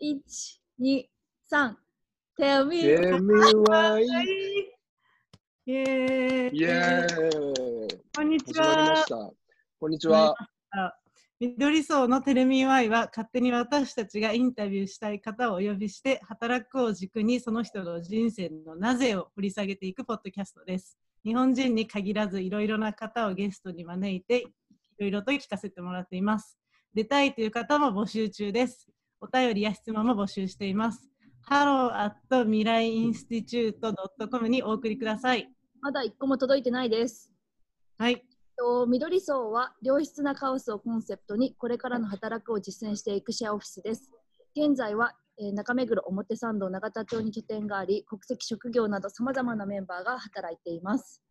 1、2、3。Tell me ゲミワイイエーイイエーイこんにちは。こんにちは。緑層のテレミワイは勝手に私たちがインタビューしたい方をお呼びして働くを軸にその人の人生のなぜを掘り下げていくポッドキャストです。日本人に限らずいろいろな方をゲストに招いていろいろと聞かせてもらっています。出たいという方も募集中です。お便りや質問も募集しています。hello at 未来インスティチュート .com にお送りください。まだ1個も届いてないです。はい。と緑層は良質なカオスをコンセプトにこれからの働くを実践していくシェアオフィスです。現在は、えー中目黒表参道永田町に拠点があり国籍職業などさまざまなメンバーが働いています。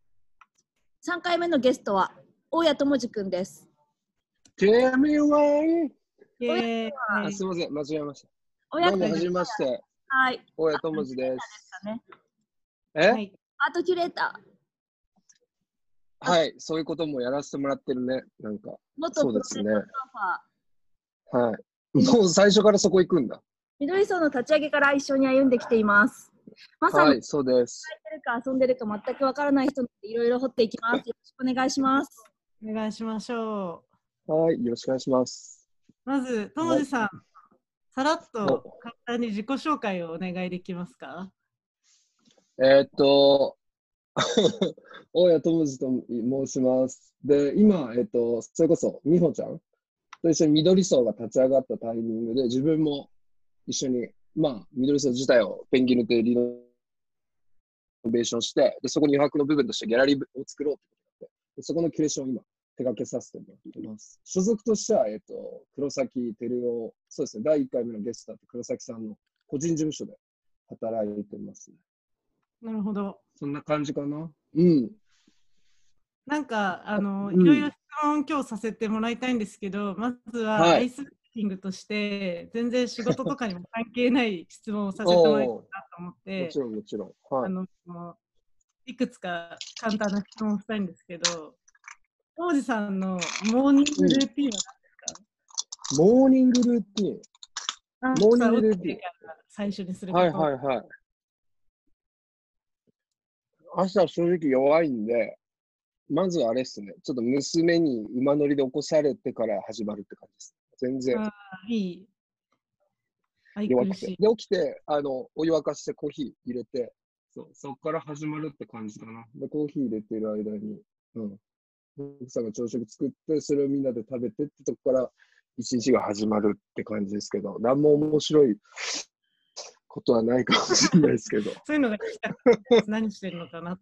3回目のゲストは大谷智司くんです。ゲミワイイエーイあ、すみません、間違えまし大た。どうも、はじめまして。はい。大谷智司です。ね。え、はい。アートキュレーター。はい、そういうこともやらせてもらってるね。なんか、元そうですねはい。もう最初からそこ行くんだ。緑層の立ち上げから一緒に歩んできています。まさにはい、そうです。やってるか遊んでるか全くわからない人いろいろ掘っていきます。よろしくお願いします。お願いしましょはい、よろしくお願いします。う。まず、ともじさん、さらっとお簡単に自己紹介をお願いできますか？えーっと、大谷智司と申します。で、今、えっと、それこそ、美穂ちゃんと一緒に緑層が立ち上がったタイミングで、自分も一緒に、まあ、緑層自体をペンギンでリノベーションして、でそこに余白の部分としてギャラリーを作ろうってことでそこのキュレーションを今、手掛けさせてもらってます。所属としては、えっと、黒崎照夫、そうですね、第1回目のゲストだった黒崎さんの個人事務所で働いてますね。なるほど。そんな感じかな？うん。なんか、あの、うんいろいろ質問今日させてもらいたいんですけど、まずははいアイスブレイキングとして、全然仕事とかにも関係ない質問をさせてもらいたいなと思っもてち、ろん、もちろん。はい。あの、いくつか簡単な質問をしたいんですけど、当時さんのモーニングルーティンはモーニングルーティン。モーニングルーティン最初にすること。はいはいはい。朝正直弱いんで、まずあれっすね。ちょっと娘に馬乗りで起こされてから始まるって感じです。全然あいい。弱くて。で、起きて、あの、お湯沸かしてコーヒー入れて、そう、そこから始まるって感じかな。で、コーヒー入れてる間に、うん。奥さんが朝食作って、それをみんなで食べてってとこから一日が始まるって感じですけど、何も面白いことはないかもしれないですけど。そういうのが聞きたくて何してるのかなっ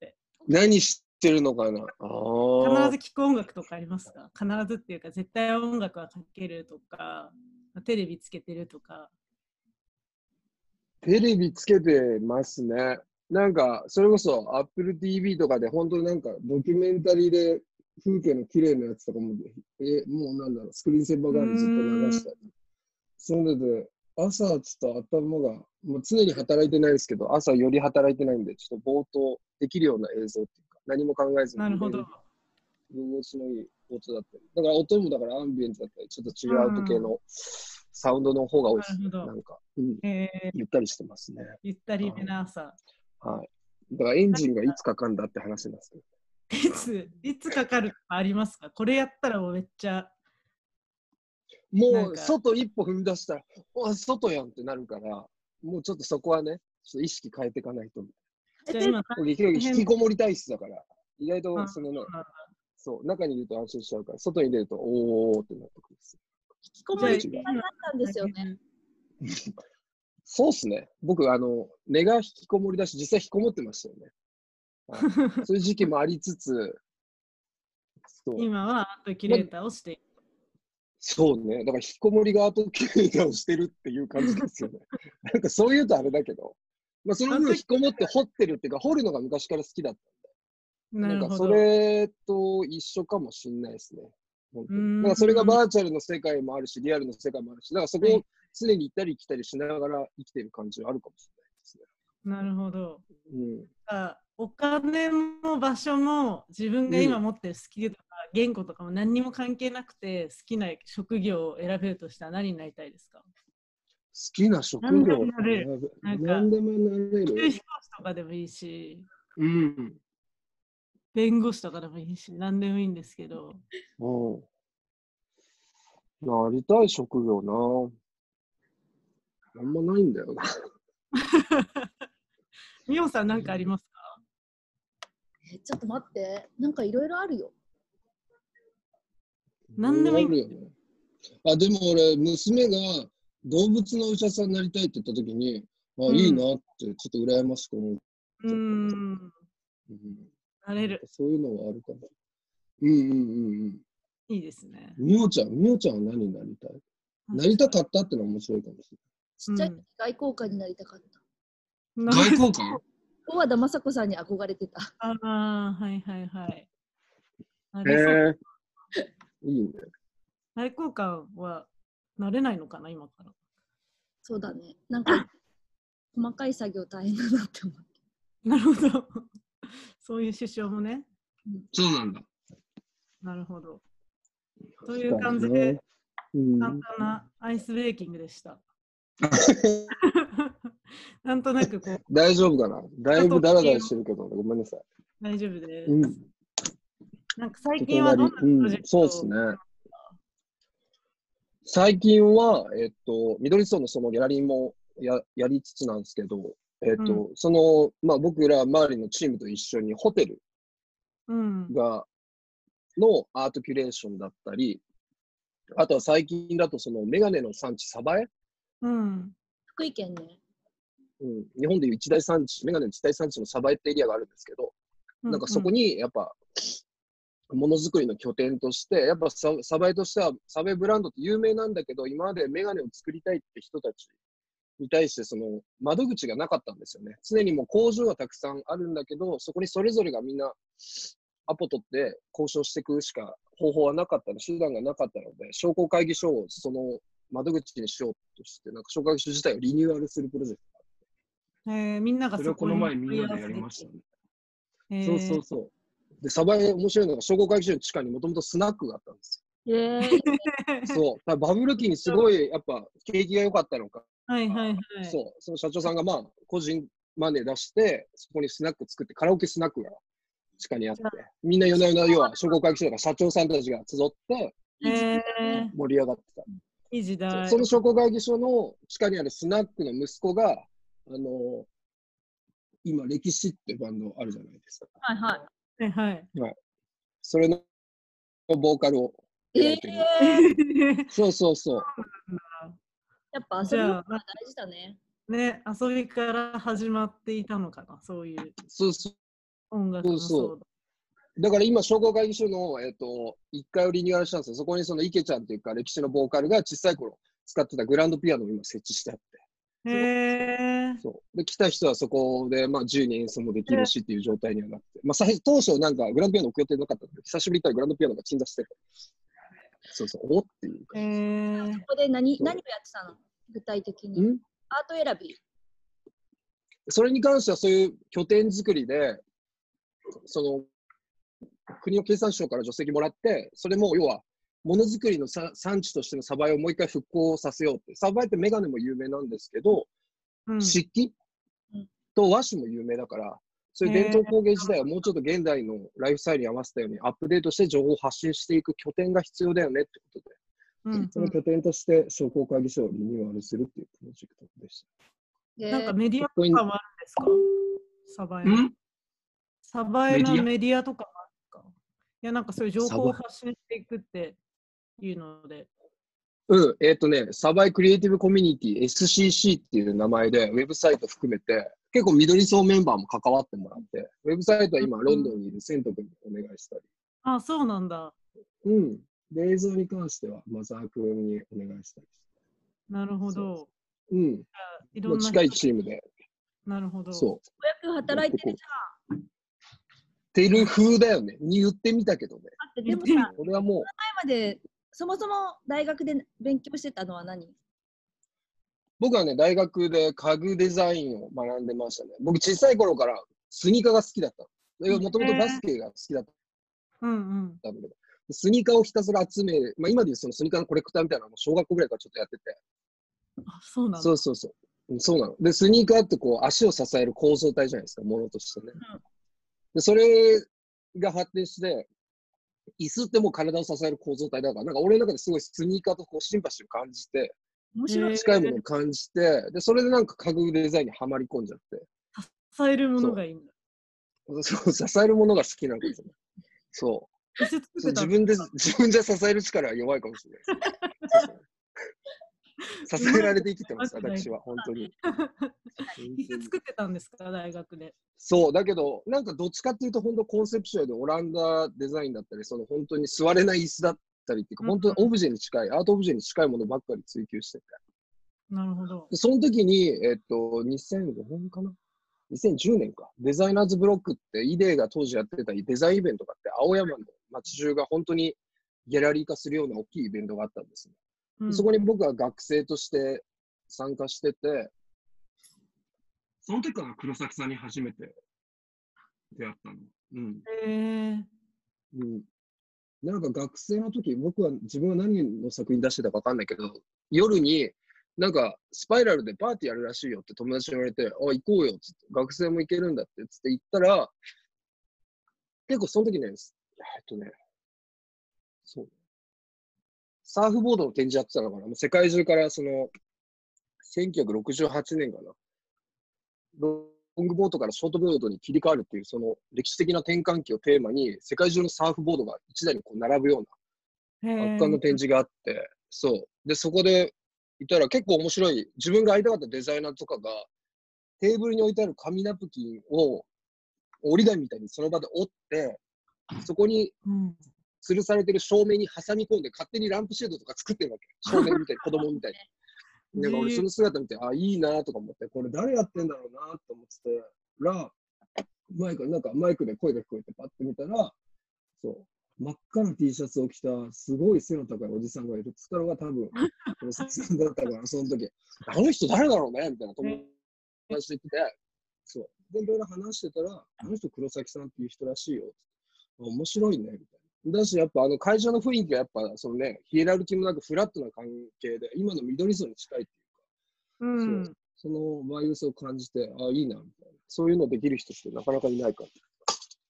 て。何してるのかな？あ必ず聴く音楽とかありますか？必ずっていうか、絶対音楽はかけるとか、テレビつけてるとか。テレビつけてますね。なんか、それこそ Apple TV とかで本当になんかドキュメンタリーで風景の綺麗なやつとかも、え、もうなんだろう、スクリーンセーバー代わりにずっと流したり。そので、朝ちょっと頭が、もう常に働いてないですけど、朝より働いてないんで、ちょっと冒頭できるような映像っていうか、何も考えずに。なるほど。心地のいい音だったり。だから音もだからアンビエントだったり、ちょっと違う時計のサウンドの方が多いですね。なるほどなんか、うん、えー、ゆったりしてますね。ゆったりめな朝。はい。だからエンジンがいつかかんだって話なんですけど。いつ、いつかかるとかありますか？これやったらもうめっちゃ。もうか外一歩踏み出したら、あ外やんってなるから、もうちょっとそこはね、ちょっと意識変えていかないと。じゃあ今、僕、引きこもり体質だから、意外とあそのねそう、中にいると安心しちゃうから、外に出ると、おーってなってくるんですよ。引きこもりがなったんですよね。そうっすね。僕、あの、根が引きこもりだし、実際引きこもってましたよね。はい そういう時期もありつつ、そう今はアートキュレーターをしている。そうね。だから引きこもりがアートキュレーターをしてるっていう感じですよね。なんかそういうとあれだけど、まあその分引きこもって掘ってるっていうか、掘るのが昔から好きだったんで、なんかそ。れと一緒かもしんないですね。本当にだからそれがバーチャルの世界もあるし、リアルの世界もあるし、だからそこを常に行ったり来たりしながら生きてる感じはあるかもしれないですね。なるほど。うん。あお金も場所も自分が今持ってるスキルとか言語とかも何にも関係なくて好きな職業を選べるとしたら何になりたいですか？きな職何で業もなれるなんか何でもなれ宇宙る。飛行士とかでもいいし、うん。弁護士とかでもいいし、何でもいいんですけど、うん。なりたい職業な。あんまないんだよな。みおさんなんかありますか？えちょっと待って、なんかいろいろあるよ。何でもいいあでも俺、娘が動物のお医者さんになりたいって言ったときに、あ、うんいいなって、ちょっと羨ましく思う。うーん、うんなれる。そういうのはあるかも。うんうんうんうん。いいですね。みおちゃん、みおちゃんは何になりたい？なりたかったってのは面白いかもしちっちゃい時外交官になりたかった。外交官？大和田雅子さんに憧れてた。ああ、はいはいはい。なへれそうえ。いいね。外交官はなれないのかな、今から。そうだね。なんか細かい作業大変だなって思う。なるほど。そういう首相もね。そうなんだ。なるほど。という感じで、うん、簡単なアイスブレイキングでした。なんとなくこう、大丈夫かな？だいぶダラダラしてるけど、ごめんなさい。大丈夫です。うん。なんか最近はどんなプロジェクトそうですね。最近は、えっと、緑荘のそのギャラリーもややりつつなんですけど、えっと、うその、まあ僕ら周りのチームと一緒にホテルうん。が、のアートキュレーションだったり、あとは最近だとそのメガネの産地、鯖江、うん。福井県ね。うん、日本でいう一大産地、メガネの一大産地の鯖江ってエリアがあるんですけど、なんかそこにやっぱ、ものづくりの拠点として、やっぱササバイとしては、サバイブランドって有名なんだけど、今までメガネを作りたいって人たちに対して、その窓口がなかったんですよね。常にもう工場はたくさんあるんだけど、そこにそれぞれがみんなアポ取って交渉していくしか方法はなかったの、手段がなかったので、商工会議所をその窓口にしようとして、なんか商工会議所自体をリニューアルするプロジェクト。えー、みんながそれをこの前みんなでやりましたね。そうそうう。そう。で、サバエ面白いのが、商工会議所の地下にもともとスナックがあったんですえー、よ。そう。だからバブル期にすごい、やっぱ、景気が良かったのか、はいはいはい。そう。その社長さんが、まあ、個人マネー出して、そこにスナック作って、カラオケスナックが地下にあって、みんな夜な夜な、要は商工会議所とか社長さんたちが集ってえー、盛り上がってた。いい時代。その商工会議所の地下にあるスナックの息子が、あの今、歴史ってバンドあるじゃないですか。はいははいはい。それのボーカルをい。えやられてる。ー、そうそうそう。やっぱ遊びが大事だね。ね、遊びから始まっていたのかな、そういうそうそう。音楽のそうそうだから今、商工会議所の、えっと、1階をリニューアルしたんですよ。そこにその池ちゃんっていうか、歴史のボーカルが小さい頃使ってたグランドピアノを今設置してあって。へえ。そう。で、来た人はそこで、まあ、自由に演奏もできるしっていう状態にはなって。まあ、最初当初なんかグランドピアノ置く予定なかったんだけど、久しぶりに行ったらグランドピアノが鎮座してて。そうそう、おっていうへか。え。ここで何何をやってたの？具体的に。ん？アート選び。それに関してはそういう拠点作りで、その国の経産省から助成金もらって、それも要はものづくりのさ産地としてのサバイをもう一回復興させようって。サバイってメガネも有名なんですけど、うん。漆器うん。と和紙も有名だから、そういう伝統工芸時代はもうちょっと現代のライフスタイルに合わせたようにアップデートして情報を発信していく拠点が必要だよねってことで、うんその拠点として商工会議所をリニューアルするっていうプロジェクトでした。えー。なんかメディアとかもあるんですか？サバサバエのメディア？とかや、なんかそういう情報を発信していくっていうので。うん、えっ、とね、サバイクリエイティブコミュニティ SCC っていう名前で、ウェブサイト含めて、結構緑層メンバーも関わってもらって、ウェブサイトは今、ロンドンにいるセント君にお願いしたり。あ、そうなんだ。うん。で、映像に関しては、マザー君にお願いしたりして。なるほど。うん。いろん近いチームで、なるほど。そう。子役働いてるじてる風だよね。に言ってみたけどね。でもさ、前これはもう、までそもそも大学で勉強してたのは何？僕はね、大学で家具デザインを学んでましたね。僕、小さい頃からスニーカーが好きだったの。もともとバスケが好きだっうんうん。たんだけど、スニーカーをひたすら集め、まあ、今でいうそのスニーカーのコレクターみたいなのも小学校ぐらいからちょっとやってて、あ、そうなんだ。そうそうそう。うんそうなの。で、スニーカーってこう、足を支える構造体じゃないですか、ものとしてね。で、それが発展して、椅子ってもう体を支える構造体だから、なんか俺の中ですごいスニーカーとこうシンパシーを感じて、面白い。近いものを感じて、で、それでなんか家具デザインにはまり込んじゃって、支えるものがいいんだ。そう、支えるものが好きなんですよね。そう。自分で、自分じゃ支える力は弱いかもしれない 支えられて生きてます、私は、本当に。椅子作ってたんですか、大学で。そう、だけど、なんかどっちかっていうと、本当コンセプションでオランダデザインだったり、その本当に座れない椅子だったりっていうか、うんうん本当にオブジェに近い、アートオブジェに近いものばっかり追求してて。なるほど。でその時に、えっと、2005年かな ?2010 年か。デザイナーズブロックって、イデーが当時やってたデザインイベントがあって、青山の街中が本当にギャラリー化するような大きいイベントがあったんですね。うんそこに僕は学生として参加してて、その時から黒崎さんに初めて出会ったの。うん。へえうん。なんか学生の時、僕は自分は何の作品出してたか分かんないけど、夜になんかスパイラルでパーティーやるらしいよって友達に言われて、あ、行こうよっつって、学生も行けるんだってつって行ったら、結構その時ね、えっとね、そう。サーフボードの展示やってたのかな？もう世界中からその、1968年かな？ロングボードからショートボードに切り替わるっていう、その歴史的な転換期をテーマに、世界中のサーフボードが一台にこう並ぶようへな圧え巻の展示があって、そう。で、そこでいたら結構面白い、自分が会いたかったデザイナーとかが、テーブルに置いてある紙ナプキンを折り紙みたいにその場で折って、そこにうん吊るされてる照明に挟み込んで勝手にランプシェードとか作ってるわけ。少年みたいに、子供みたいに。なんか俺その姿見て、あ、いいなとか思って、これ誰やってんだろうなと思っててら、マイク、なんかマイクで声が聞こえてパッて見たら、そう、真っ赤な T シャツを着たすごい背の高いおじさんがいるっつったのが多分、この説さんだったから、その時、あの人誰だろうねみたいな友達と言ってて、そう。で、いろいろ話してたら、あの人黒崎さんっていう人らしいよ。あ面白いね、みたいな。だし、やっぱあの会場の雰囲気がやっぱ、そのね、ヒエラルキーもなくフラットな関係で、今の緑層に近いっていうか、うんそのバイブスを感じて、あいいな、みたいな。そういうのできる人ってなかなかいないから。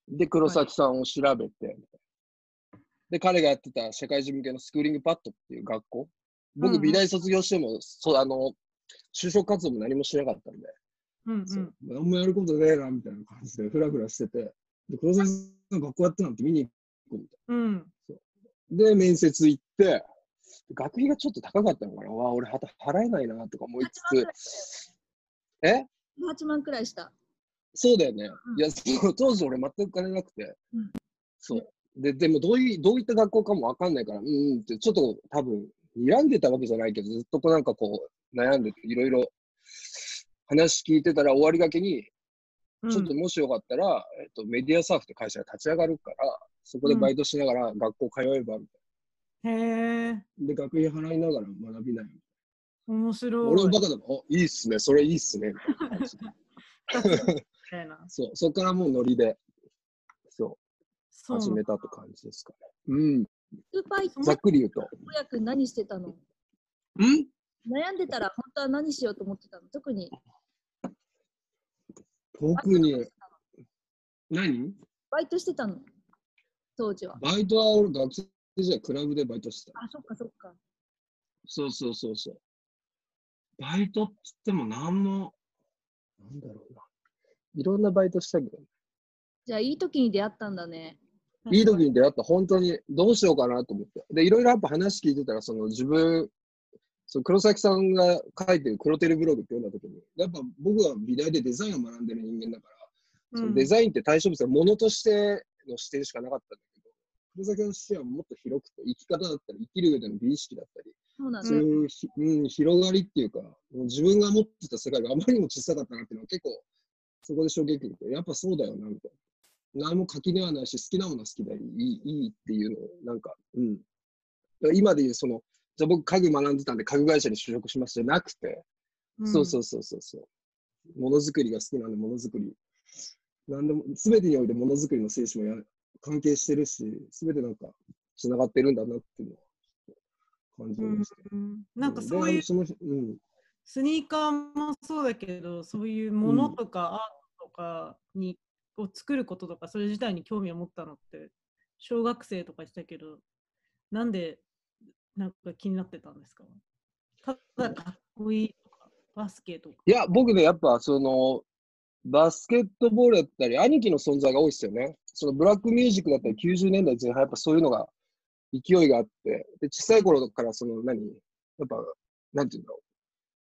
で、黒崎さんを調べて、で、彼がやってた社会人向けのスクーリングパッドっていう学校。うん僕、うん美大卒業しても、そう、あの、就職活動も何もしなかったんで、うんうそうん何もやることねえな、みたいな感じで、ふらふらしてて、で、黒崎さん学校やってるなんて見に行こうみたいうんな。で、面接行って、学費がちょっと高かったのかな。わあ、俺はた払えないな、とか思いつつ、え？8万くらいした。そうだよね。うんいや、当時俺全く金なくて。うんそう。で、でもどういう、どういった学校かもわかんないから、うんうんって、ちょっと多分、睨んでたわけじゃないけど、ずっとこうなんかこう、悩んでて、いろいろ話聞いてたら終わりがけに、うんちょっともしよかったら、えっと、メディアサーフって会社が立ち上がるから、そこでバイトしながら学校通えば、みたいへえな。で、学費払いながら学びない。面白い。俺もバカだもん、あ、いいっすね、それいいっすね。そう、そこからもうノリで、そう。そう始めたって感じですかね。うん。スーパーざっくり言うと。親くん何してたの？ん？悩んでたら本当は何しようと思ってたの？特に。特に、何？バイトしてたの当時は。バイトは俺学生時代クラブでバイトしてた。あ、そっかそっか。そうそうそうそう。バイトっつっても何も、なんだろうな。いろんなバイトしたけど、じゃあいい時に出会ったんだね。いい時に出会った、本当にどうしようかなと思って。で、いろいろやっぱ話聞いてたら、その自分、その黒崎さんが書いてる黒テルブログって読んだ時に、やっぱ僕は美大でデザインを学んでる人間だから、そのデザインって対象物は物としての視点しかなかったんだけど、黒崎の視点はもっと広くて、生き方だったり、生きる上での美意識だったり、そうなんだ。そういうひ、うん、広がりっていうか、自分が持ってた世界があまりにも小さかったなっていうのは結構、そこで衝撃を受けて、やっぱそうだよな、みたいな。何も垣根はないし、好きなものは好きだよ、いいいいっていうのを、なんか、うん。今で言う、その、じゃあ僕家具学んでたんで家具会社に就職しますじゃなくて、そうそうそうそうそう。ものづくりが好きなんで、ものづくり。なんでも、すべてにおいてものづくりの精神もや関係してるし、すべてなんか、つながってるんだなっていうのは感じうんました。うんなんかそういううん、スニーカーもそうだけど、そういうものとかアートとかに、を作ることとか、それ自体に興味を持ったのって、小学生とかしたけど、なんでなんか気になってたんですか？ただかっこいいとか、バスケとか。いや、僕ね、やっぱその、バスケットボールだったり、兄貴の存在が多いですよね。そのブラックミュージックだったり、90年代前半、やっぱそういうのが勢いがあって、で、小さい頃からその何、やっぱ、なんていうんだろ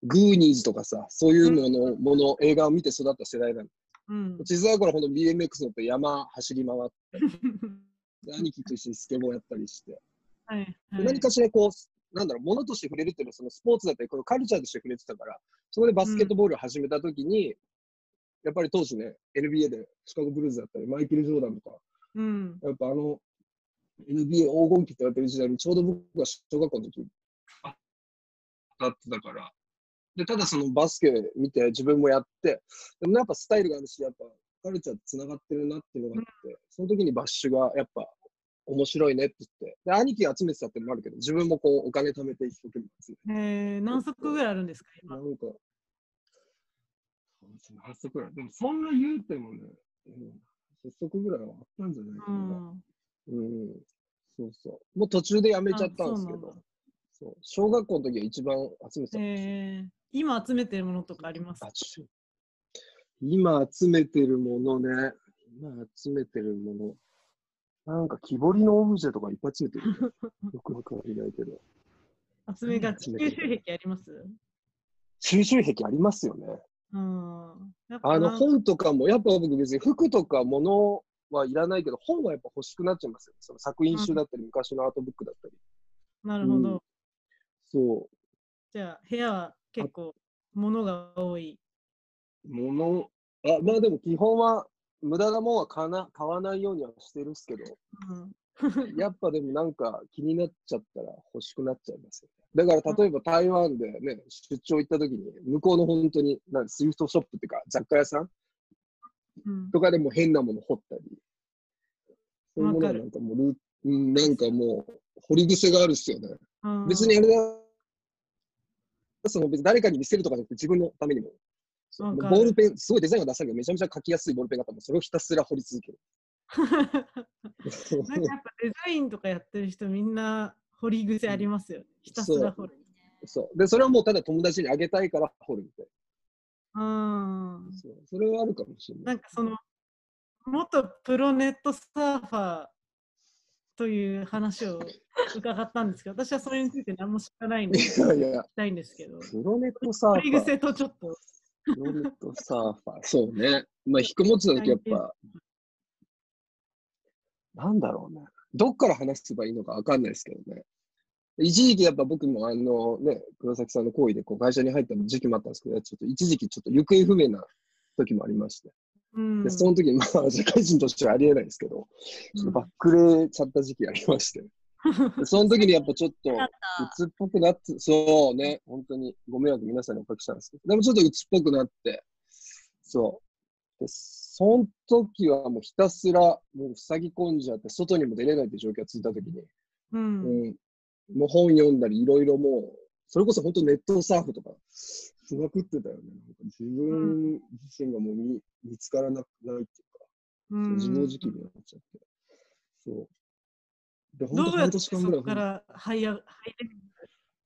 う、グーニーズとかさ、そういうのの、もの、映画を見て育った世代なの。うん。小さい頃ほど BMX 乗って山走り回って、で兄貴と一緒にスケボーやったりして、はい、ではい。何かしらこう、なんだろう、ものとして触れるっていうのは、そのスポーツだったり、このカルチャーとして触れてたから、そこでバスケットボールを始めたときに、やっぱり当時ね、NBA でシカゴブルーズだったり、マイケル・ジョーダンとか、うん。やっぱあの、NBA 黄金期って言われてる時代に、ちょうど僕が小学校の時、あだってたから、で、ただそのバスケ見て自分もやって、でもやっぱスタイルがあるし、やっぱカルチャーと繋がってるなっていうのがあって、その時にバッシュがやっぱ面白いねって言って、で、兄貴が集めてたってのもあるけど、自分もこうお金貯めて一生懸命集めて。えー、何足ぐらいあるんですか、今？なんか、8足ぐらい。でもそんな言うてもね、うん、8足ぐらいはあったんじゃないかな。うん。うん。そうそう。もう途中でやめちゃったんですけどあそう小学校の時は一番集めてたんですよ。えー、今集めてるものとかあります？あちょ今集めてるものね、今集めてるもの、なんか木彫りのオブジェとかいっぱい集めてるね、よくわかんないけど。集めがち、収癖あります？収集癖ありますよね。うん。あの本とかも、やっぱ僕別に服とか物はいらないけど、本はやっぱ欲しくなっちゃいますよ。その作品集だったり、昔のアートブックだったり。なるほど。うんそじゃあ、部屋は結構物が多い。う。物、あ、まあでも基本は無駄なもんは買わな買わないようにはしてるんですけど、うん。やっぱでもなんか気になっちゃったら欲しくなっちゃいますよね。だから例えば台湾でね、出張行った時に、向こうの本当に、なんスイフトショップっていうか雑貨屋さんうんとかでも変なもの掘ったり、そういうものなんかもうなんかもう掘り癖があるっすよね。うん別にあれだ、その別に誰かに見せるとかじゃなくて自分のためにも。ボールペン、すごいデザインが出したけど、めちゃめちゃ書きやすいボールペンがあったら、それをひたすら掘り続ける。なんかやっぱデザインとかやってる人みんな掘り癖ありますよね。ひたすら掘る。そう。で、それはもうただ友達にあげたいから掘るみたいうんな。。そうそれはあるかもしれな。ないんかその元プロネットサーファーという話を伺ったんですけど、私はそれについて何も知らないんでい聞やいや、きたいんですけど、プロネットサーフ掘りァー。癖とちょっと、プロネットサーファー。そうね。まあ、引く持つだけやっぱ、なんだろうね。どっから話せばいいのかわかんないですけどね。一時期やっぱ僕もあのね、黒崎さんの行為でこう会社に入った時期もあったんですけど、ちょっと一時期ちょっと行方不明な時もありまして。うんで、その時、まあ、社会人としてはありえないですけど、ちょっとバックレちゃった時期ありまして。でその時にやっぱちょっと、鬱っぽくなって、そうね、本当にご迷惑皆さんにおかけしたんですけど、でもちょっと鬱っぽくなって、そう。で、その時はもうひたすら、もう塞ぎ込んじゃって、外にも出れないって状況が続いた時に、うんうん、もう本読んだり、いろいろもう、それこそ本当ネットサーフとか、しまくってたよね。なんか自分自身がもう見見つからなくないっていうか、うん自暴自棄になっちゃって。そう。で、本当半年間ぐらいそこから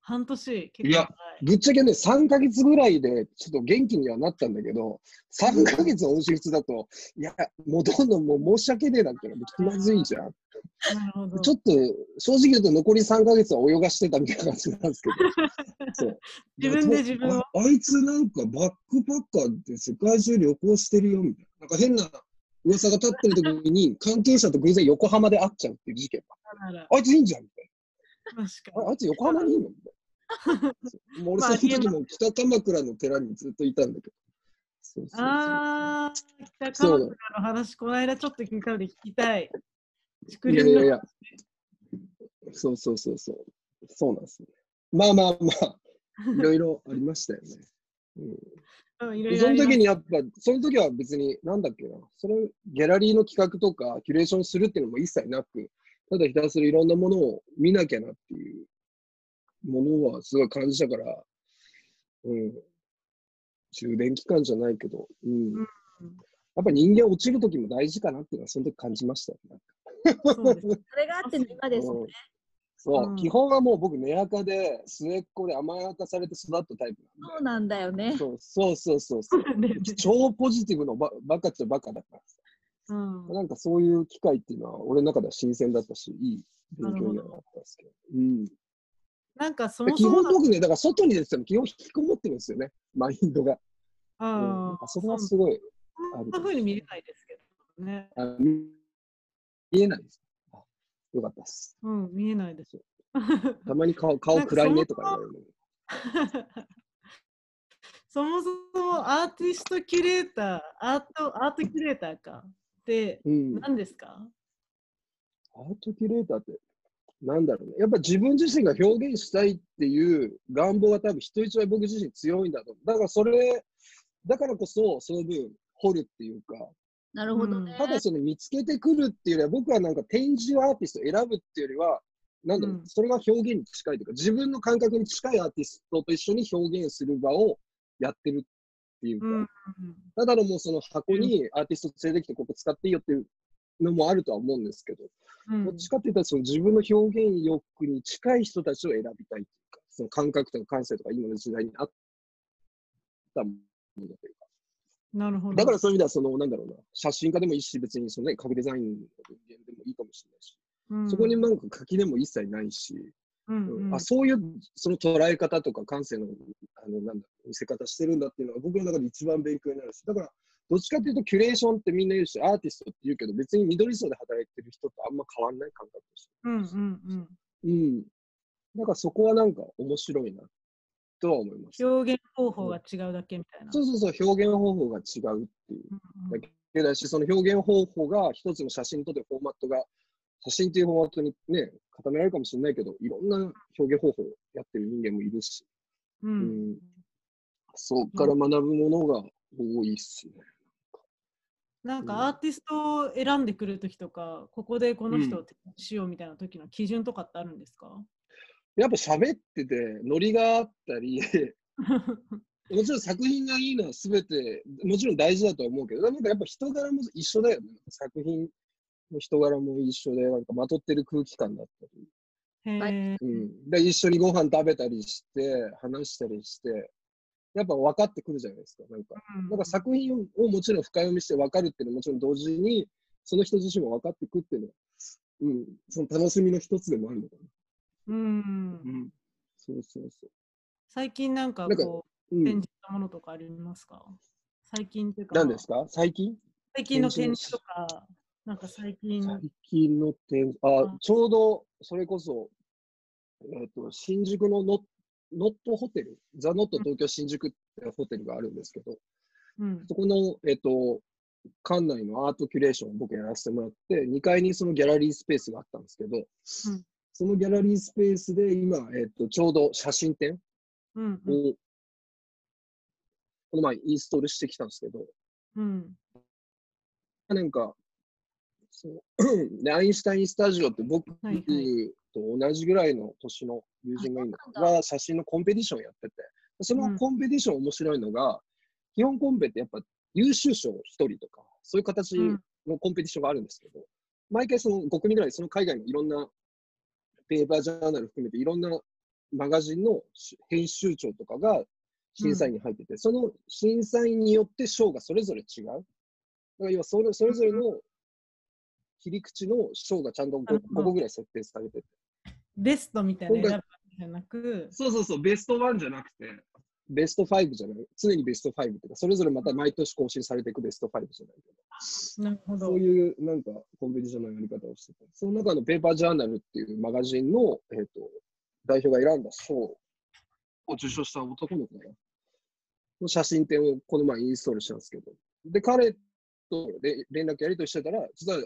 半年結構いやぶっちゃけね、3ヶ月ぐらいでちょっと元気にはなったんだけど、3ヶ月音信不通だと、いや、もうどんどんもう申し訳ねえなって気まずいじゃん。長いなるほど。ちょっと、正直言うと残り3ヶ月は泳がしてたみたいな感じなんですけど。自分で自分をああいつなんかバックパッカーって世界中旅行してるよみたいな。なんか変な噂が立ってる時に 関係者と偶然横浜で会っちゃうっていう事件が。あいついいんじゃんみたい確な。かああいつ横浜にいいのみたいな。俺まあその時も北鎌倉の寺にずっといたんだけど。そうそうそうああ、北鎌倉の話、この間ちょっと聞いたので聞きたい。いやいやいや。そうそうそうそう。そうなんですね。まあまあまあ、いろいろありましたよね。うんうんいろその時にやっぱ、その時は別に、なんだっけな、それ、ギャラリーの企画とか、キュレーションするっていうのも一切なく、ただひたすらいろんなものを見なきゃなっていうものはすごい感じたから、うん。充電期間じゃないけど、うん。うんやっぱ人間落ちる時も大事かなっていうのはその時感じましたよね。そうです。それがあっての今ですね。そう、うん基本はもう僕、根垢で、末っ子で甘やかされて育ったタイプそうなんだよね。そうそうそうそうそう。超ポジティブのばバカっちゃバカだからさ。うんなんかそういう機会っていうのは、俺の中では新鮮だったし、いい勉強にはなったんですけど。うん。なんかそで基もそもの本僕ね、だから外に出てても基本引きこもってるんですよね、マインドが。うんああそれはすごい。そんな風に見えないですけどね。あ見見えないです。あよかったです。うん、見えないです。たまに顔顔暗いねとか言われるの。そもそもアーティストキュレーター、アートアートキュレーターかってうん。何ですか、アートキュレーターって、なんだろうね。やっぱ自分自身が表現したいっていう願望が多分人一倍僕自身強いんだと思う。だからそれ、だからこそその分掘るっていうか、なるほどね。ただその見つけてくるっていうよりは、僕はなんか展示アーティストを選ぶっていうよりは、なんだろう、うんそれが表現に近いというか、自分の感覚に近いアーティストと一緒に表現する場をやってるっていうか、うんただのもうその箱にアーティスト連れてきてここ使っていいよっていうのもあるとは思うんですけど、うんどっちかって言ったらその自分の表現欲に近い人たちを選びたいというか、その感覚とか感性とか今の時代にあったものというか。なるほど。だからそういう意味では、その、なんだろうな、写真家でもいいし、別にそのね、家具デザインの人間でもいいかもしれないし、うんそこになんか垣根も一切ないし、うんうんうんあそういうその捉え方とか感性のあのなんだ見せ方してるんだっていうのが僕の中で一番勉強になるし、だから、どっちかっていうと、キュレーションってみんな言うし、アーティストって言うけど、別に緑層で働いてる人とあんま変わんない感覚として。うんうんうんうん。だからそこはなんか面白いなとは思います。表現方法が違うだけみたいな。そうそうそう、表現方法が違うっていう。うんだけだし、その表現方法が一つの写真とってフォーマットが、写真っていうフォーマットにね、固められるかもしれないけど、いろんな表現方法をやってる人間もいるし、うんうんそこから学ぶものが多いっすね。なんかアーティストを選んでくるときとか、ここでこの人をしようみたいな時の基準とかってあるんですか、やっぱ喋ってて、ノリがあったり、もちろん作品がいいのは全て、もちろん大事だとは思うけど、なんかやっぱ人柄も一緒だよね。作品の人柄も一緒で、なんかまとってる空気感だったり。うん、で一緒にご飯食べたりして、話したりして、やっぱ分かってくるじゃないですか。なんか、なんか作品をもちろん深読みして分かるっていうのはもちろん同時に、その人自身も分かっていくっていうのは、うん、その楽しみの一つでもあるのかな。うん。うん、そうそうそ最近なんかなんかこう。う、うん。展示、したものとかありますか？最近っていうか、何ですか？最近？最近の展展示示とか、なんか最近、最近の展あうん、ちょうどそれこそ、えっ、と、新宿のノノットホテル、ザ・ノット東京新宿ってホテルがあるんですけど、うん。そこの、えっ、と、館内のアートキュレーションを僕やらせてもらって、2階にそのギャラリースペースがあったんですけど、そのギャラリースペースで今、えっ、と、ちょうど写真展うんうん。を、この前インストールしてきたんですけど、うん。なんか、そう でアインシュタインスタジオって僕はいはいと同じぐらいの年の友人がいるの。が写真のコンペティションやってて、そうんのコンペティション面白いのが、基本コンペってやっぱ優秀賞1人とか、そういう形うんのコンペティションがあるんですけど、毎回その5組ぐらいその海外のいろんなペーパージャーナル含めていろんなマガジンの編集長とかが審査員に入ってて、その審査員によって賞がそれぞれ違う。だから要はそれそれぞれの切り口の賞がちゃんと 5, なるほど個ぐらい設定されてて。ベストみたいなじゃなく、そうそうそう、ベスト1じゃなくて、ベスト5じゃない、常にベスト5っていうか、それぞれまた毎年更新されていくベスト5じゃないけど、なるほど。そういうなんかコンペティションのやり方をしてて、その中のペーパージャーナルっていうマガジンの、えー、と代表が選んだ賞を受賞した男の子がの写真展をこの前インストールしたんですけど、で、彼とれ連絡やり取りしてたら、実は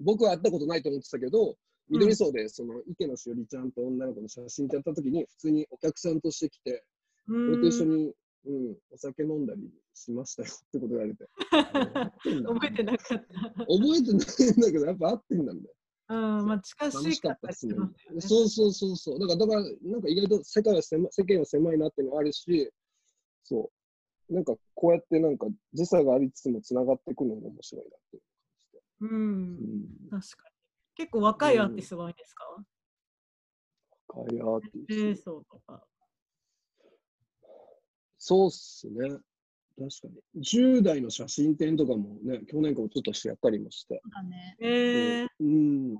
僕は会ったことないと思ってたけど、緑荘でその池野しおりちゃんと女の子の写真展やった時に、普通にお客さんとして来て、うん俺と一緒に、うん、お酒飲んだりしましたよってこと言われて。覚えてなかった。覚えてないんだけど、やっぱ合ってんだみたいうん、まあ近しかったったっすね。そうそうそうそう。だから、だからなんか意外と世界は狭い世間は狭いなっていうのはあるし、そう。なんかこうやってなんか時差がありつつもつながっていくのも面白いなっていうう感んじで。うん。確かに。結構若いアーティストが多いんですか、カイアーティスト。とか。そうっすね。確かに。10代の写真展とかもね、去年からちょっとしてやったりもして。だね。えー、うん。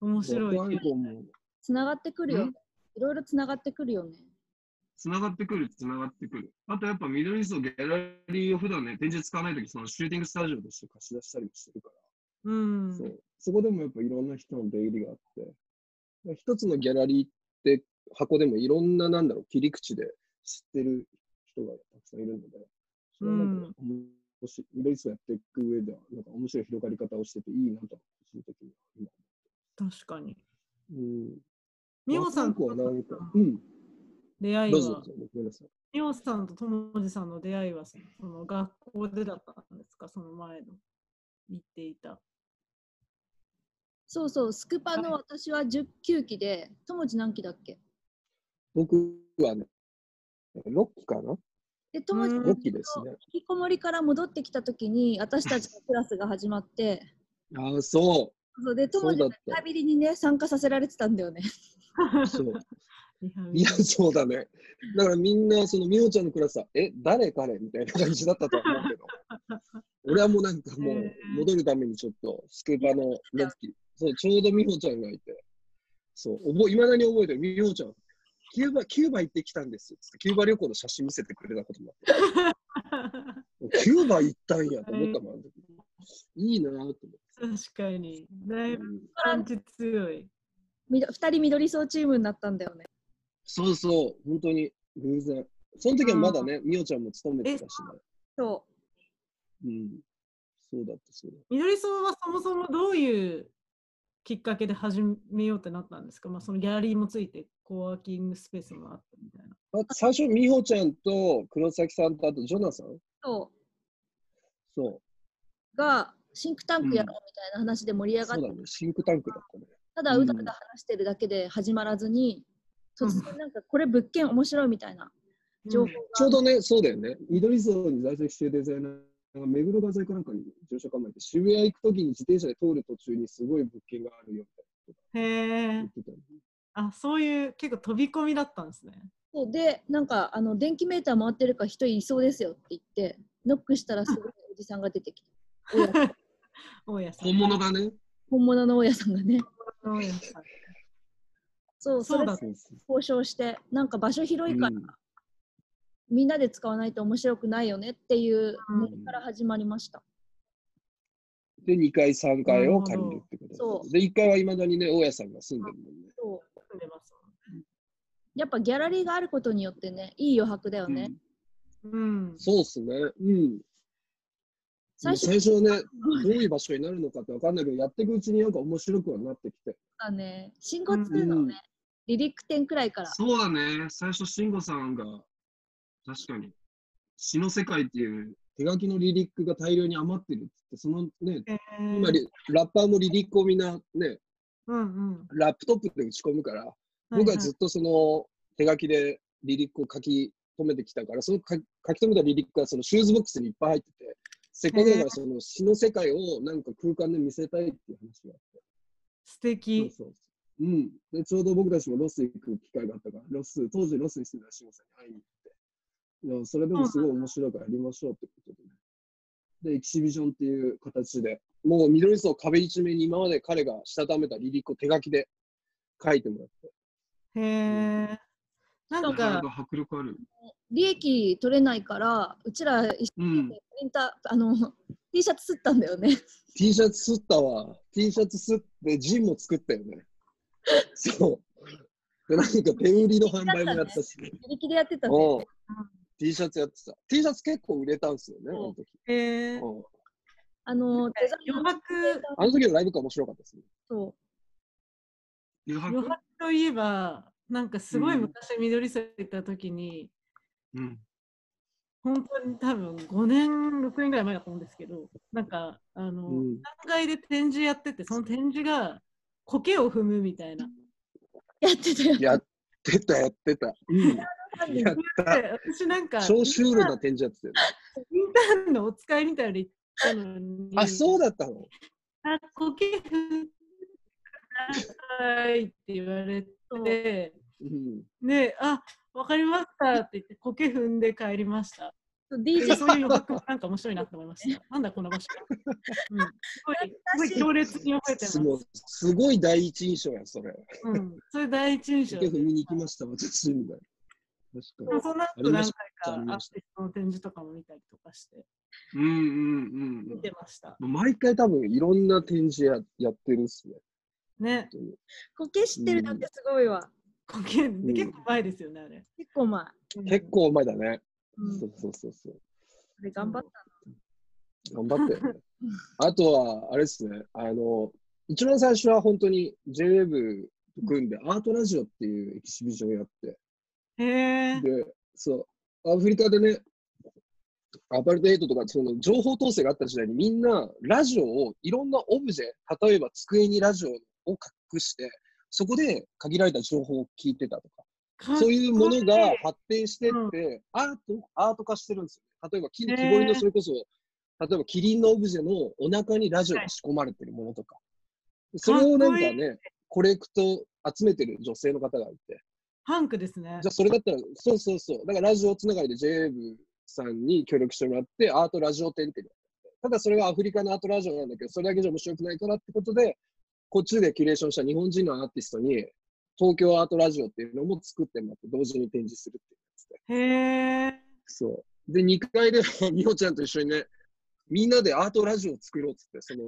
面白い。若い子も。つながってくるよ。いろいろつながってくるよね。つながってくる、つながってくる。あとやっぱ緑層ギャラリーを普段ね、展示使わないとき、そのシューティングスタジオとして貸し出したりもしてるから。うん。そう。そこでもやっぱいろんな人の出入りがあって、一つのギャラリーって箱でもいろんな、なんだろう、切り口で知ってる人がたくさんいるので、それはなんか、面白い緑層やっていく上では、なんか面白い広がり方をしてていいなと、個人的には今。確かに。うん。ミオさん若い子はなんか、うん。出会いは？どうぞどう、ぞ、ごめんなさんとともじさんの出会いは、その学校でだったんですか？その前の。行っていた。そうそう、スクパの私は19期で、友達何期だっけ？僕はね、6期かな？で、友達うん ?6 期ですね。引きこもりから戻ってきたときに、私たちのクラスが始まって、ああ、そそうで、友達そうだったがリハビリにね、参加させられてたんだよね。う、そう。いや、そうだね。だからみんな、そのみほちゃんのクラスは、え、誰彼？みたいな感じだったとは思うけど。俺はもうなんかもう戻るためにちょっとスクーパの6期、そう、ちょうどみほちゃんがいて、そう、覚え、いまだに覚えてる、みほちゃん、キューバ、キューバ行ってきたんです。キューバ旅行の写真見せてくれたこともあって。キューバ行ったんやと思ったもん、あの時。いいなぁと思って。確かに。だいぶうんパンチ強い。みど二人緑層チームになったんだよね。そうそう、本当に偶然。その時はまだね、みおちゃんも勤めてたしね。そうん。そうだった、そうだっ緑層はそもそもどういうきっかけで始めようってなったんですか、まあ、そのギャラリーもついて、コワーキングスペースもあってみたいな。最初、みほちゃんと黒崎さんと、あとジョナサン？う。そそうが、シンクタンクやろうみたいな話で盛りう。上がって、そうだね、シンクタンクだったね。ただうだうだ話してるだけで始まらずに、突然なんかこれ物件面白いみたいな情報が、ちょうどね、そうだよね。緑層に在籍しているデザイナーが目黒画材かなんかに乗車構えて、渋谷行くときに自転車で通る途中にすごい物件があるよみたいへなえ言っ。てたよねあ、そういう結構飛び込みだったんですね。そうで、なんかあの電気メーター回ってるから人いそうですよって言って、ノックしたらすごいおじさんが出てきた。大家さん。本物がね、本物の大家さんがね。大家さん。そう、そうだ交渉して、なんか場所広いから、うんみんなで使わないと面白くないよねっていううんノリから始まりました。で、2階、3階を借りるってことそうで、1階はいまだにね、大家さんが住んでるもんね。そう住んでますやっぱギャラリーがあることによってね、いい余白だよね。うん。そうっすね。うん。最初最初はね、どういう場所になるのかって分かんないけど、やっていくうちになんか面白くはなってきて。はね、新語2のね、リリック展くらいから、そうだね、最初、慎吾さんが、確かに、詩の世界っていう、手書きのリリックが大量に余ってるって、そのね、へ今ーリラッパーもリリックをみんなね、うんうん。ラップトップで打ち込むから、僕はずっとその手書きでリリックを書き留めてきたから、その書き書き留めたリリックがそのシューズボックスにいっぱい入ってて、せっかくだからその詩の世界をなんか空間で見せたいっていう話があって。素敵。そうそうそう。うん。で、ちょうど僕たちもロス行く機会があったから、ロス、当時ロスに住んでた慎吾さんに会いに行っそれでもすごい面白いからやりましょうってことでね。で、エキシビジョンっていう形で、もう緑層壁一面に今まで彼がしたためたリリックを手書きで書いてもらって。へえ。なんなかなか、か迫力ある。利益取れないから、うちら一緒うんにプリンター、あの、T シャツ吸ったんだよね。T シャツ吸ったわ。T シャツ吸ってジンも作ったよね。そう。で、なんか手売りの販売もやったし。自力でやってたね。うん。T シャツやってた。T シャツ結構売れたんすよね、あの時。へえ。うんあの、デザイン余白、あの時のライブが面白かったですね。そう。余白？余白といえば、なんかすごいうん昔緑瀬行った時に、うん。本当に多分5年、6年ぐらい前だと思うんですけど、なんか、あの、うん3階で展示やってて、その展示が苔を踏むみたいな。やってたよ。やってた、やってた。うん。やった。で私なんか、超シュールな展示やってたよね。インターンのお使いみたいなの言ったのに。あ、そうだったの？あ、苔振ってくださいって言われて、うん。で、あ、わかりましたって言って、苔踏んで帰りました。そうで DJ そういう余白なんか面白いなと思いました。なんだこの場所。うん、すごい、すごい強烈に覚えてますす。ごいすごい第一印象や、それ。うん、それ第一印象結構見に行きました、私、みたいな。確かに。そのありまし後何回たかアーティストの展示とかも見たりとかしてうんうん見てました。うん。毎回多分いろんな展示ややってるっすね。ね、コケ知ってるなんてすごいわ。苔ん結構前ですよね、あれ。結構前。結構前だね。うん、そうそうそうそう。それ頑張った頑張って、ね。あとは、あれですね、あの、一番最初は本当に JWEB と組んで、アートラジオっていうエキシビジョンをやって、で、そう、アフリカでね、アパルトヘイトとか、その情報統制があった時代にみんなラジオをいろんなオブジェ、例えば机にラジオを隠して、そこで限られた情報を聞いてたとか、そういうものが発展してって、アート、アート化してるんですよ。例えば木、木彫りのそれこそ、例えばキリンのオブジェのお腹にラジオが仕込まれてるものとか、それをなんかね、コレクト集めてる女性の方がいて、パンクですねじゃ。あそれだったら、そうそうそう、だからラジオつながりで JWEB さんに協力してもらって、アートラジオ展ってただそれはアフリカのアートラジオなんだけど、それだけじゃ面白くないからってことで、こっちでキュレーションした日本人のアーティストに、東京アートラジオっていうのも作ってもらって、同時に展示するっていうやつで。へえ。そう。で、2階では美穂ちゃんと一緒にね、みんなでアートラジオを作ろうっつって、その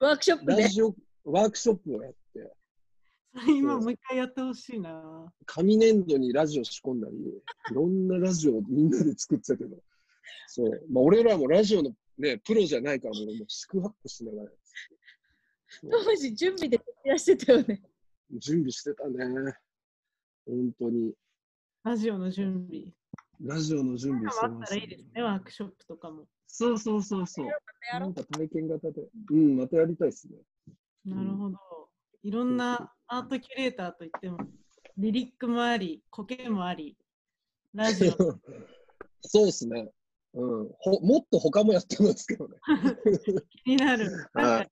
ワークショップで。ラジオワークショップをやっ 今もう一回やってほしいな。紙粘土にラジオ仕込んだり、いろんなラジオをみんなで作ってたけど、そう。まあ、俺らもラジオのね、プロじゃないから、もうもう四苦八苦しながら、当時準備で徹夜してたよね。準備してたね。本当に。ラジオの準備。ラジオの準備今してます、もあったらいいですね、ワークショップとかも。そうそうそうそう。やろうんなか体験型で。うん、またやりたいですね。なるほど。いろんなアートキュレーターといっても、リリックもあり、コケもあり、ラジオ。そうですね。うんほ。もっと他もやってますけどね。気になる。なんはか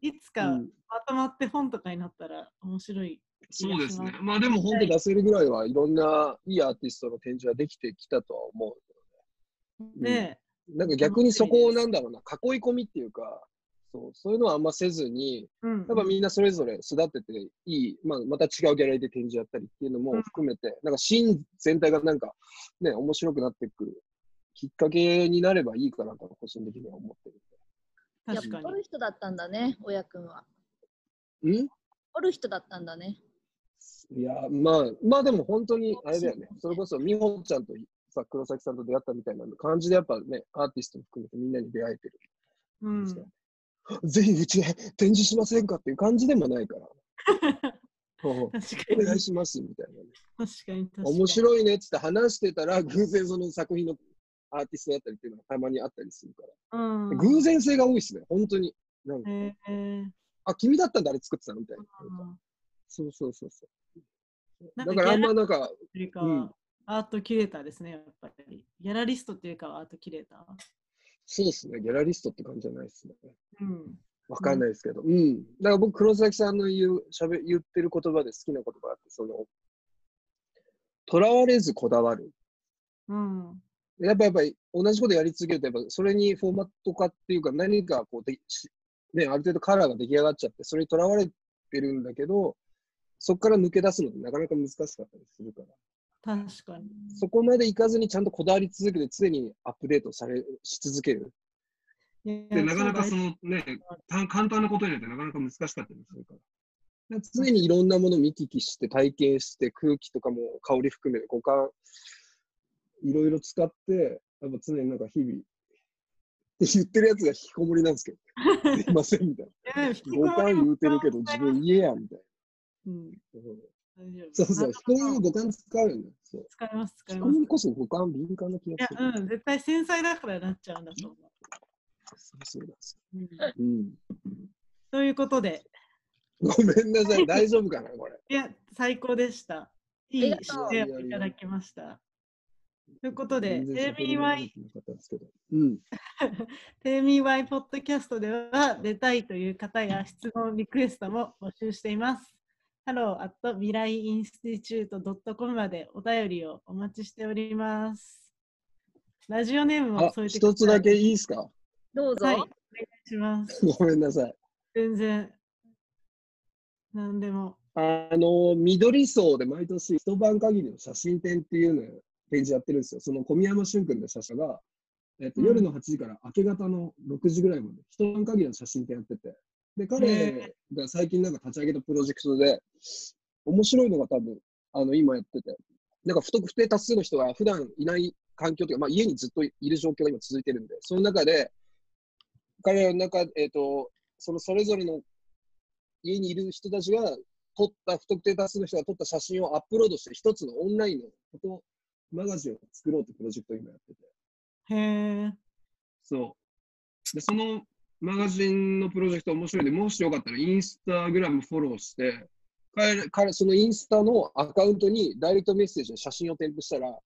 いつうかんまとまって本とかになったら面白い。そうですねま。まあでも本当出せるぐらいはいろんないいアーティストの展示ができてきたとは思う。ねなんか逆にそこをなんだろうな、囲い込みっていうか、そうそういうのはあんませずに、うんやっぱみんなそれぞれ育てていい、まあ、また違うギャラリーで展示やったりっていうのも含めて、なんかシーン全体がなんかね、面白くなってくるきっかけになればいいかなと個人的には思ってやっ確かに。ぱおる人だったんだね、親くんは。る。ん？おる人だったんだね。いや、まあ、まあでも本当にあれだよね。それこそ美穂ちゃんとさ、黒崎さんと出会ったみたいな感じでやっぱね、アーティストも含めてみんなに出会えてる。うん、ぜひうちで展示しませんかっていう感じでもないから。お願いに。しますみたいなね。確かに。確かに面白いねっつって話してたら、偶然その作品のアーティストだったりっていうのがたまにあったりするから。うん。偶然性が多いですね、本当に。なんか、へえあ、君だったんだ、あれ作ってたのみたいな。うんそうそうそうそう。なんかだからあんまなんか、アートキュレーターですね、やっぱり。ギャラリストっていうかアートキュレーター。そうですね、ギャラリストって感じじゃないですね。うん。わかんないですけど。うん。だから僕、黒崎さんの言う、しゃべ言ってる言葉で好きな言葉があって、その、とらわれずこだわる。うん。やっぱやっぱり同じことやり続けると、やっぱそれにフォーマット化っていうか、何かこうでし、ね、ある程度カラーが出来上がっちゃって、それにとらわれてるんだけど、そこから抜け出すのってなかなか難しかったりするから、確かに。そこまでいかずにちゃんとこだわり続けて、常にアップデートされし続ける。でで、なかなかそのね、た簡単なことになってなかなか難しかったりするから。常にいろんなものを見聞きして、体験して、空気とかも香り含めて五感、いろいろ使って、やっぱ常になんか日々、って言ってるやつが引きこもりなんですけど、すいませんみたいな。え五感言うてるけど、自分言えや、みたいうん。な。うん大丈夫。そうそう、な引きこもりも五感使うよね。そう。使います、使います。引きこそ五感敏感な気いやがする。、うん、絶対繊細だからなっちゃうんだと思そうそうなんですう。うん、ようん。ということで、ごめんなさい、大丈夫かな、これ。いや、最高でした。いいありがとう視点をいただきました。ということで、テレそこにミワイ慣れてなかったんですけど。うん。テレミワイポッドキャストでは出たいという方や質問、リクエストも募集しています。Hello at 未来インスティチュート .com までお便りをお待ちしております。ラジオネームもあ添え、てください一つだけいいですか？どうぞ。はい、お願いします。ごめんなさい。全然。何でも。あの、緑層で毎年一晩限りの写真展っていうのを展示やってるんですよ。その小宮山俊君の写真が、えっとうん夜の8時から明け方の6時ぐらいまで一晩限りの写真展やってて、で、彼が最近なんか立ち上げたプロジェクトで、面白いのが多分、あの、今やってて、なんか不特定多数の人が普段いない環境というか、まあ家にずっといる状況が今続いてるんで、その中で、彼らの中、えっ、と、そのそれぞれの家にいる人たちが撮った、不特定多数の人が撮った写真をアップロードして、一つのオンラインのマガジンを作ろうってプロジェクトを今やってて。へえ。そう。で、そのマガジンのプロジェクト面白いんで、もしよかったらインスタグラムフォローして、彼、彼、そのインスタのアカウントにダイレクトメッセージの写真を添付したら、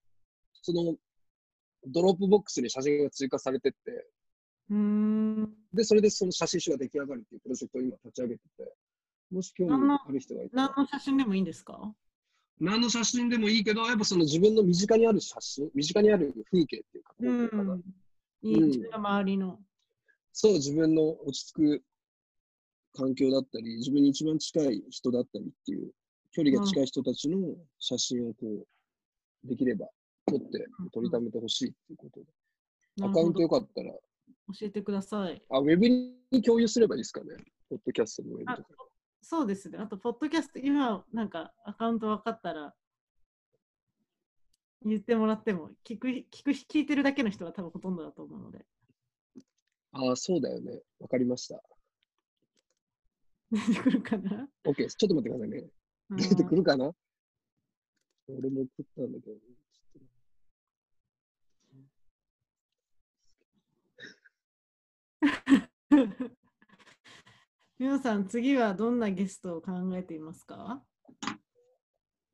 そのドロップボックスに写真が追加されてって、うーん。で、それでその写真集が出来上がるっていうプロジェクトを今立ち上げてて、もし興味ある人がいたら何、の写真でもいいんですか？何の写真でもいいけど、やっぱそその自分の身近にある写真、身近にある風景っていうか、う。ん。いい、うん周りの。そう、自分の落ち着く環境だったり、自分に一番近い人だったりっていう、距離が近い人たちの写真をこう、できれば撮って撮りためてほしいっていうことで。アカウントよかったら、教えてください。あ、ウェブに共有すればいいですかね。ポッドキャストのウェブあとか。そうですね。あと、ポッドキャスト、今、なんか、アカウント分かったら、言ってもらっても、聞く、聞く、聞いてるだけの人が多分ほとんどだと思うので。ああ、そうだよね。わかりました。出てくるかな？OK ちょっと待ってくださいね。あ出てのくるかな？俺も送ったんだけど。ちょっと皆さん、次はどんなゲストを考えていますか？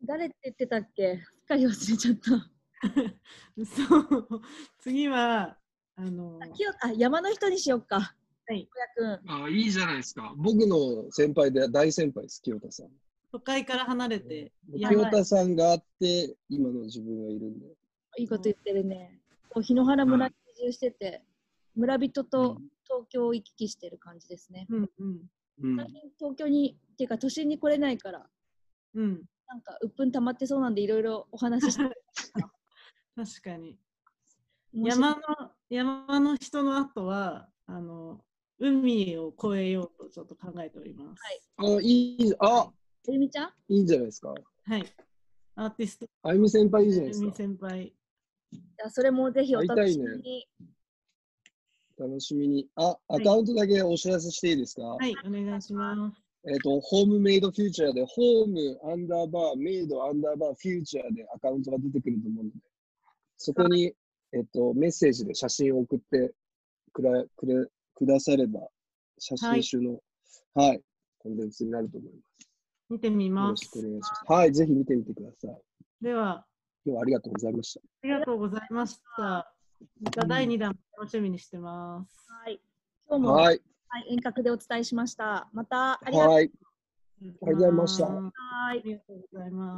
誰って言ってたっけ？すっかり忘れちゃった。そう。次は、あの、あきよあ山の人にしよっか。はい。小屋くん。あいいじゃないですか。僕の先輩で大先輩です、清田さん。都会から離れて、清田さんがあって、今の自分がいるんで。いいこと言ってるね。こう檜原村に移住してて、村人と東京を行き来してる感じですね。うんうん。うん最近東京に、っていうか都心に来れないから、うん。なんか鬱憤溜まってそうなんでいろいろお話しして 確かに。山の山の人の後はあの海を越えようとちょっと考えております。はいあ、いい、あ、えみちゃん？いいんじゃないですか。はい。アーティストあゆみ先輩いいじゃないです海か。先輩。じゃあそれもぜひお楽しみに。楽しみに。あ、アカウントだけお知らせしていいですか、はい、お願いします。えっ、と、ホームメイドフューチャーで、ホームアンダーバー、メイドアンダーバー、フューチャーでアカウントが出てくると思うので、そこに、えっ、と、メッセージで写真を送ってくらくれくだされば、写真集の、はい、コンテンツになると思い見てみます。よろしくます。お願いします。はい、ぜひ見てみてください。では、今日はありがとうございました。ありがとうございました。また第2弾楽しみにしてます。はい。今日も、はいはい、遠隔でお伝えしました。またありがとうはい、ありがとうございましたあはいりがとうございます。